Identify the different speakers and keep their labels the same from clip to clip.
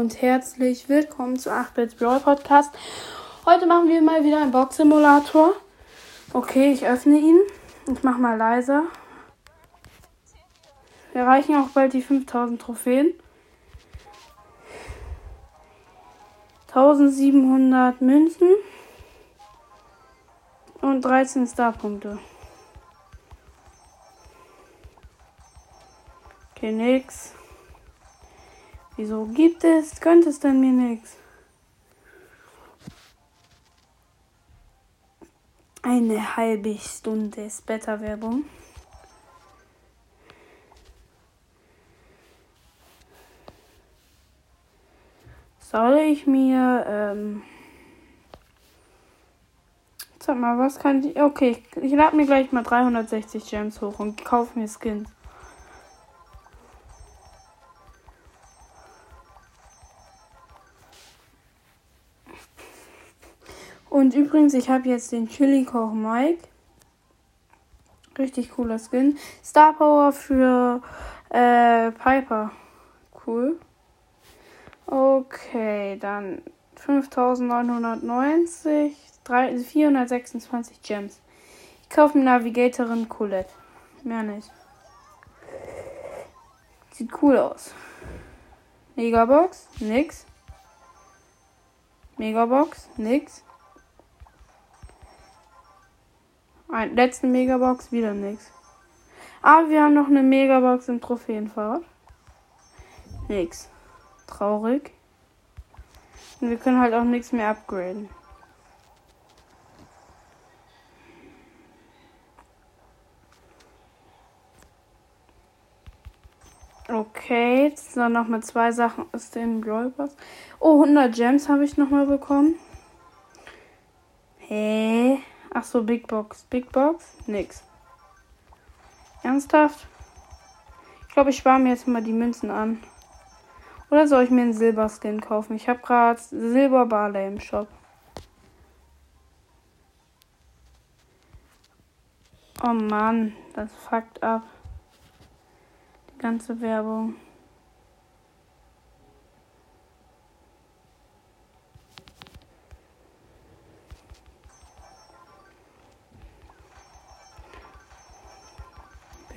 Speaker 1: und herzlich willkommen zu 8-Bits Brawl Podcast. Heute machen wir mal wieder einen Box Simulator. Okay, ich öffne ihn. Ich mache mal leiser. Wir erreichen auch bald die 5000 Trophäen. 1700 Münzen und 13 Starpunkte. Okay, nix. Wieso gibt es? Könnte es denn mir nichts? Eine halbe Stunde ist Beta-Werbung. Soll ich mir, ähm, sag mal, was kann ich, okay, ich lade mir gleich mal 360 Gems hoch und kaufe mir Skins. Und übrigens, ich habe jetzt den Chili Koch Mike. Richtig cooler Skin. Star Power für äh, Piper. Cool. Okay, dann 5990, 426 Gems. Ich kaufe eine Navigatorin Colette. Mehr nicht. Sieht cool aus. Megabox, nix. Megabox, nix. Ein, letzte Megabox, wieder nix. Aber wir haben noch eine Megabox im Trophäenfahrt. Nix. Traurig. Und wir können halt auch nichts mehr upgraden. Okay, jetzt sind noch mal zwei Sachen aus dem Pass. Oh, 100 Gems habe ich noch mal bekommen. Hä? Ach so, Big Box. Big Box? Nix. Ernsthaft? Ich glaube, ich spare mir jetzt mal die Münzen an. Oder soll ich mir einen Silberskin kaufen? Ich habe gerade Silber Barley im Shop. Oh Mann, das fuckt ab. Die ganze Werbung.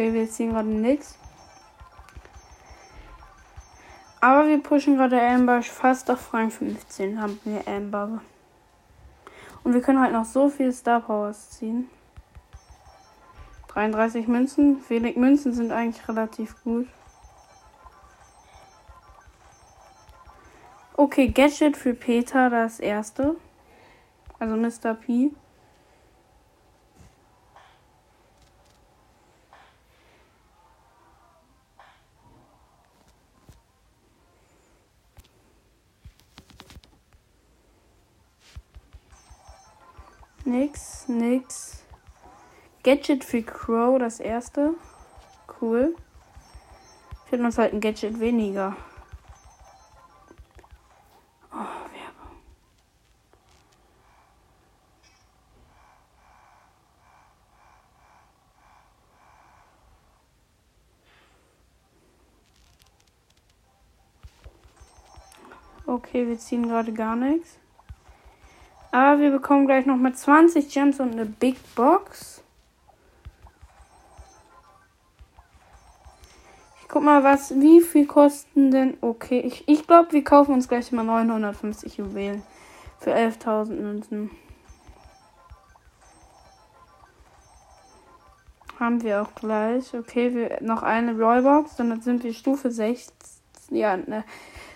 Speaker 1: Okay, wir ziehen gerade nichts. Aber wir pushen gerade Amber fast auf Rang 15. Haben wir Amber. Und wir können halt noch so viel Star Powers ziehen. 33 Münzen. Wenig Münzen sind eigentlich relativ gut. Okay, Gadget für Peter das erste. Also Mr. P. Nix, nix. Gadget für Crow, das erste. Cool. Fehlt uns halt ein Gadget weniger. Oh, Werbung. Okay, wir ziehen gerade gar nichts. Aber wir bekommen gleich noch mal 20 Gems und eine Big Box. Ich guck mal, was, wie viel kosten denn? Okay, ich, ich glaube, wir kaufen uns gleich mal 950 Juwelen für 11.000 Münzen. Haben wir auch gleich. Okay, wir noch eine Rollbox, dann sind wir Stufe 6. Ja, ne,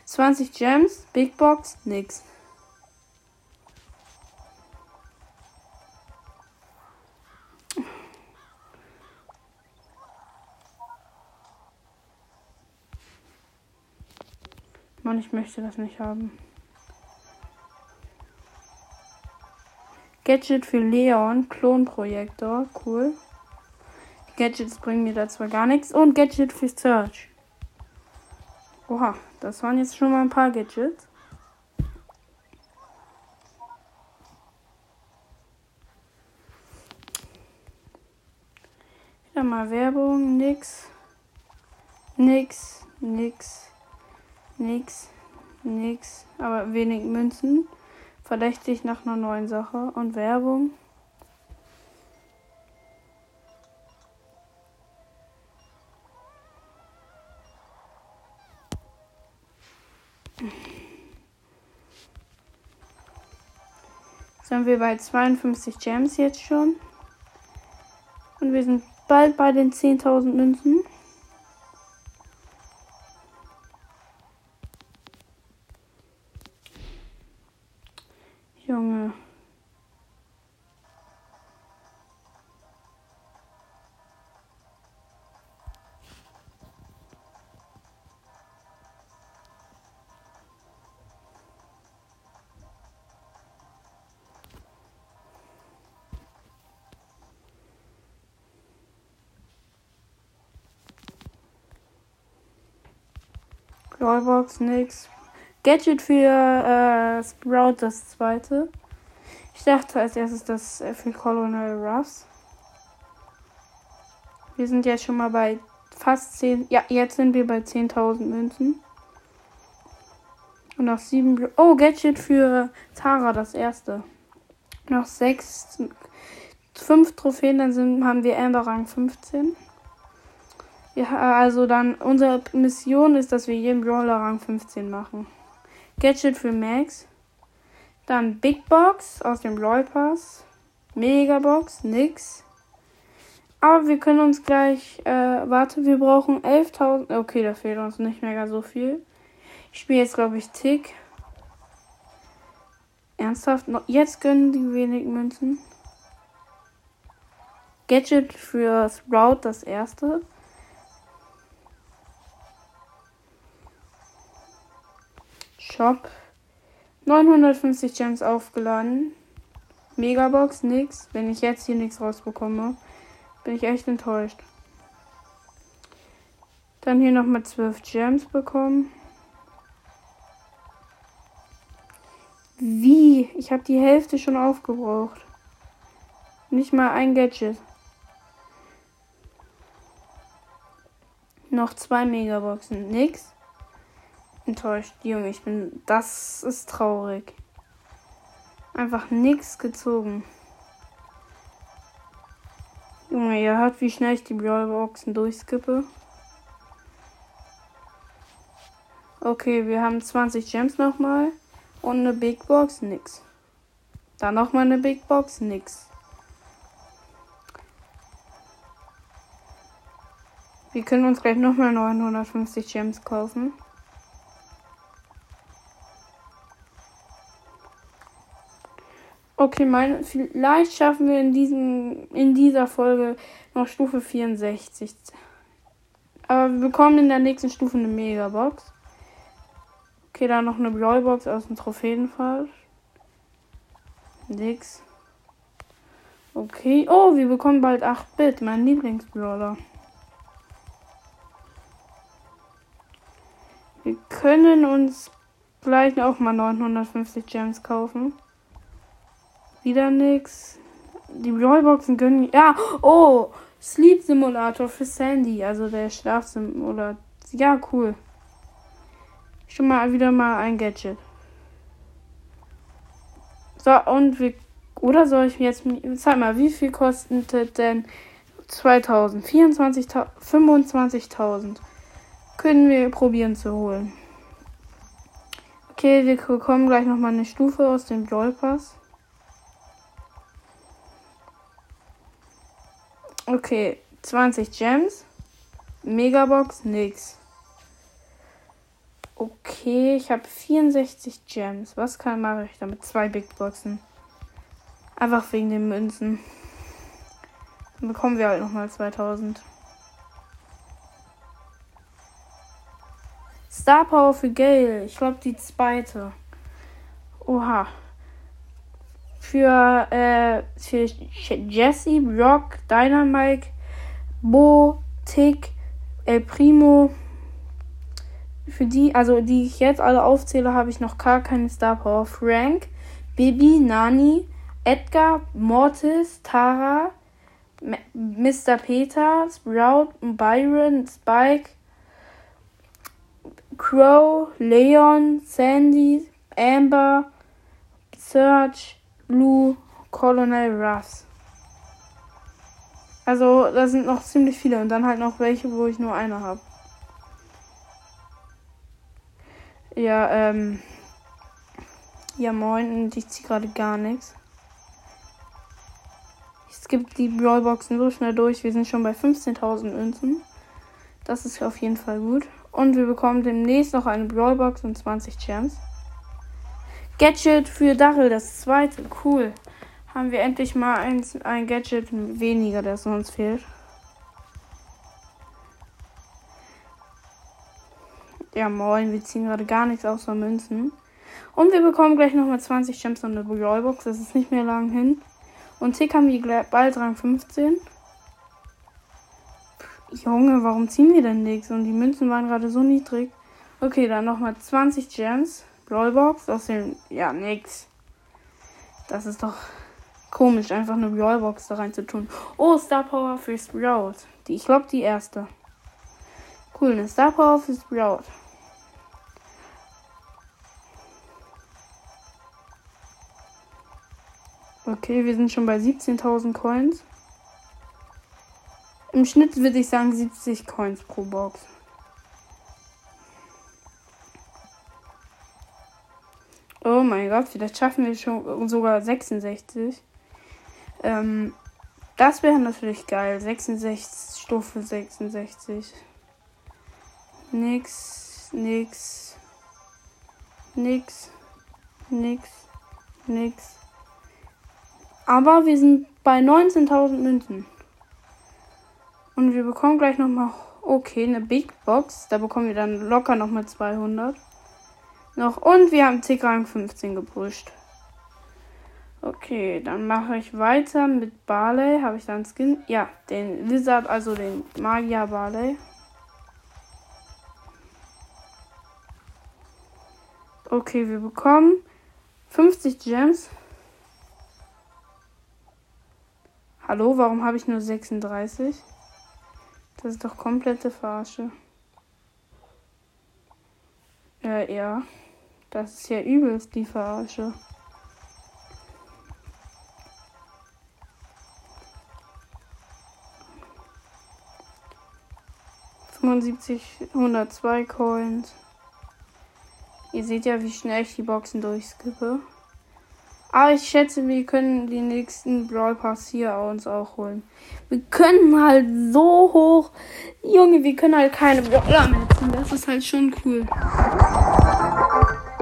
Speaker 1: 20 Gems, Big Box, nix. Mann, ich möchte das nicht haben. Gadget für Leon, Klonprojektor, cool. Gadgets bringen mir da zwar gar nichts. Und Gadget für Search. Oha, das waren jetzt schon mal ein paar Gadgets. Wieder mal Werbung, nix. Nix, nix. Nix. Nix, aber wenig Münzen. Verdächtig nach einer neuen Sache und Werbung. Sind wir bei 52 Gems jetzt schon. Und wir sind bald bei den 10.000 Münzen. Brawlbox, nix. Gadget für äh, Sprout, das zweite. Ich dachte als erstes das äh, für Colonel Ruffs. Wir sind jetzt schon mal bei fast 10. Ja, jetzt sind wir bei 10.000 Münzen. Und noch 7. Oh, Gadget für Tara, das erste. Noch 6. 5 Trophäen, dann sind, haben wir Amber Rang 15. Ja, also dann, unsere Mission ist, dass wir jeden Brawler Rang 15 machen. Gadget für Max. Dann Big Box aus dem Brawl Pass. Megabox, nix. Aber wir können uns gleich, äh, warte, wir brauchen 11.000. Okay, da fehlt uns nicht mehr so viel. Ich spiele jetzt, glaube ich, Tick. Ernsthaft? Jetzt gönnen die wenigen Münzen. Gadget für Sprout, das erste. Shop. 950 Gems aufgeladen. Megabox, nix. Wenn ich jetzt hier nichts rausbekomme, bin ich echt enttäuscht. Dann hier nochmal 12 Gems bekommen. Wie? Ich habe die Hälfte schon aufgebraucht. Nicht mal ein Gadget. Noch zwei Megaboxen. Nix enttäuscht. Junge, ich bin. Das ist traurig. Einfach nichts gezogen. Junge, ihr hört, wie schnell ich die Brawlboxen durchskippe. Okay, wir haben 20 Gems nochmal. Und eine Big Box, nix. Dann nochmal eine Big Box, nix. Wir können uns gleich nochmal 950 Gems kaufen. Okay, mein, vielleicht schaffen wir in, diesem, in dieser Folge noch Stufe 64. Aber wir bekommen in der nächsten Stufe eine Megabox. Okay, dann noch eine Brawlbox aus dem Trophäenfall. Nix. Okay. Oh, wir bekommen bald 8-Bit, mein Lieblingsbrawler. Wir können uns gleich auch mal 950 Gems kaufen. Wieder nix. Die Brawlboxen gönnen. Ja, oh! Sleep Simulator für Sandy. Also der Schlafsimulator. Ja, cool. Schon mal wieder mal ein Gadget. So, und wir. Oder soll ich mir jetzt. Zeig mal, wie viel kostet denn 2000? 24.000. 25.000. Können wir probieren zu holen. Okay, wir bekommen gleich nochmal eine Stufe aus dem Brawl Pass. Okay, 20 Gems. Megabox, nix. Okay, ich habe 64 Gems. Was kann mache ich damit? Zwei Big Boxen. Einfach wegen den Münzen. Dann bekommen wir halt nochmal 2000. Star Power für Gale. Ich glaube die zweite. Oha für, äh, für Jesse, Brock, Dynamite, Bo, Tick, El Primo. Für die, also die ich jetzt alle aufzähle, habe ich noch gar keine Star Power. Frank, Bibi, Nani, Edgar, Mortis, Tara, Mr. Peter, Sprout, Byron, Spike, Crow, Leon, Sandy, Amber, Serge, Lou, Colonel Ruffs. Also, da sind noch ziemlich viele und dann halt noch welche, wo ich nur eine habe. Ja, ähm. Ja, moin, und ich ziehe gerade gar nichts. Ich skippe die Brawlboxen so schnell durch. Wir sind schon bei 15.000 Münzen. Das ist auf jeden Fall gut. Und wir bekommen demnächst noch eine Brawlbox und 20 Gems. Gadget für Daryl, das zweite. Cool. Haben wir endlich mal ein, ein Gadget weniger, das uns fehlt. Ja, moin, wir ziehen gerade gar nichts außer Münzen. Und wir bekommen gleich nochmal 20 Gems und eine Brawlbox. Das ist nicht mehr lang hin. Und Tick haben wir bald Rang 15. Junge, warum ziehen wir denn nichts? Und die Münzen waren gerade so niedrig. Okay, dann nochmal 20 Gems. Brawlbox aus dem. Ja, nix. Das ist doch komisch, einfach eine Brawlbox da rein zu tun. Oh, Star Power für Sprout. Die, ich glaube, die erste. Cool, eine Star Power für Sprout. Okay, wir sind schon bei 17.000 Coins. Im Schnitt würde ich sagen 70 Coins pro Box. Mein Gott, vielleicht schaffen wir schon sogar 66. Ähm, das wäre natürlich geil. 66, Stufe 66. Nix, nix, nix, nix, nix. Aber wir sind bei 19.000 Münzen. Und wir bekommen gleich nochmal, okay, eine Big Box. Da bekommen wir dann locker nochmal 200. Noch. Und wir haben Tick Rang 15 gepusht. Okay, dann mache ich weiter mit Barley. Habe ich da einen Skin? Ja, den Lizard, also den Magier Barley. Okay, wir bekommen 50 Gems. Hallo, warum habe ich nur 36? Das ist doch komplette Verarsche. Äh, ja. Das ist ja übelst die Verarsche. 102 Coins. Ihr seht ja, wie schnell ich die Boxen durchskippe. Aber ich schätze, wir können die nächsten Brawl Pass hier uns auch holen. Wir können halt so hoch. Junge, wir können halt keine Brawler mehr ziehen. Das ist halt schon cool.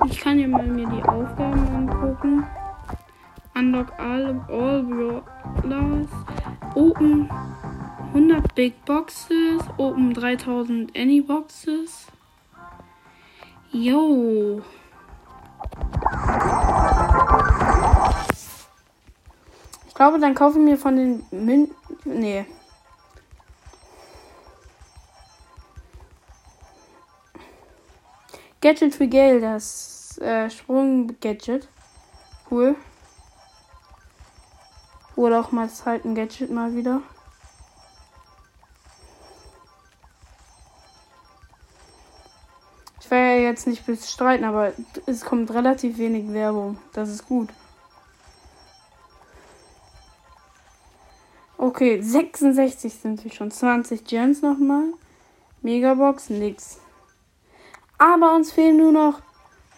Speaker 1: Ich kann ja mal mir die Aufgaben angucken. Unlock all, all Brawlers. Open 100 Big Boxes. Open 3000 Any Boxes. Yo. Ich glaube, dann kaufen wir von den Mün. Nee. Gadget für Geld, das äh, Sprung-Gadget. Cool. Oder auch mal Zeit ein Gadget mal wieder. Ich werde ja jetzt nicht bestreiten, aber es kommt relativ wenig Werbung. Das ist gut. Okay, 66 sind wir schon. 20 Gems nochmal. Megabox, nix. Aber uns fehlen nur noch.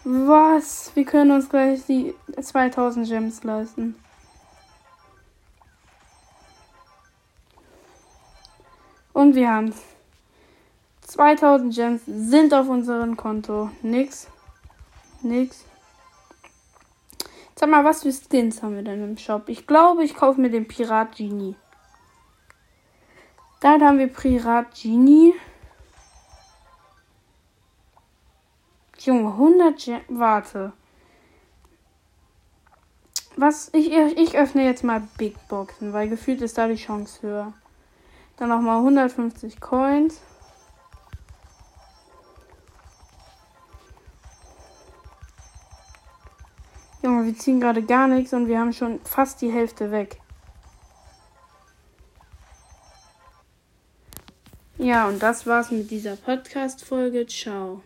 Speaker 1: Was? Wir können uns gleich die 2000 Gems leisten. Und wir haben 2000 Gems sind auf unserem Konto. Nix. Nix. Sag mal, was für Skins haben wir denn im Shop? Ich glaube, ich kaufe mir den Pirat Genie. Dann haben wir Pirat Genie. Junge, 100 Gem Warte. Was? Ich, ich öffne jetzt mal Big Boxen, weil gefühlt ist da die Chance höher. Dann nochmal 150 Coins. Junge, wir ziehen gerade gar nichts und wir haben schon fast die Hälfte weg. Ja, und das war's mit dieser Podcast-Folge. Ciao.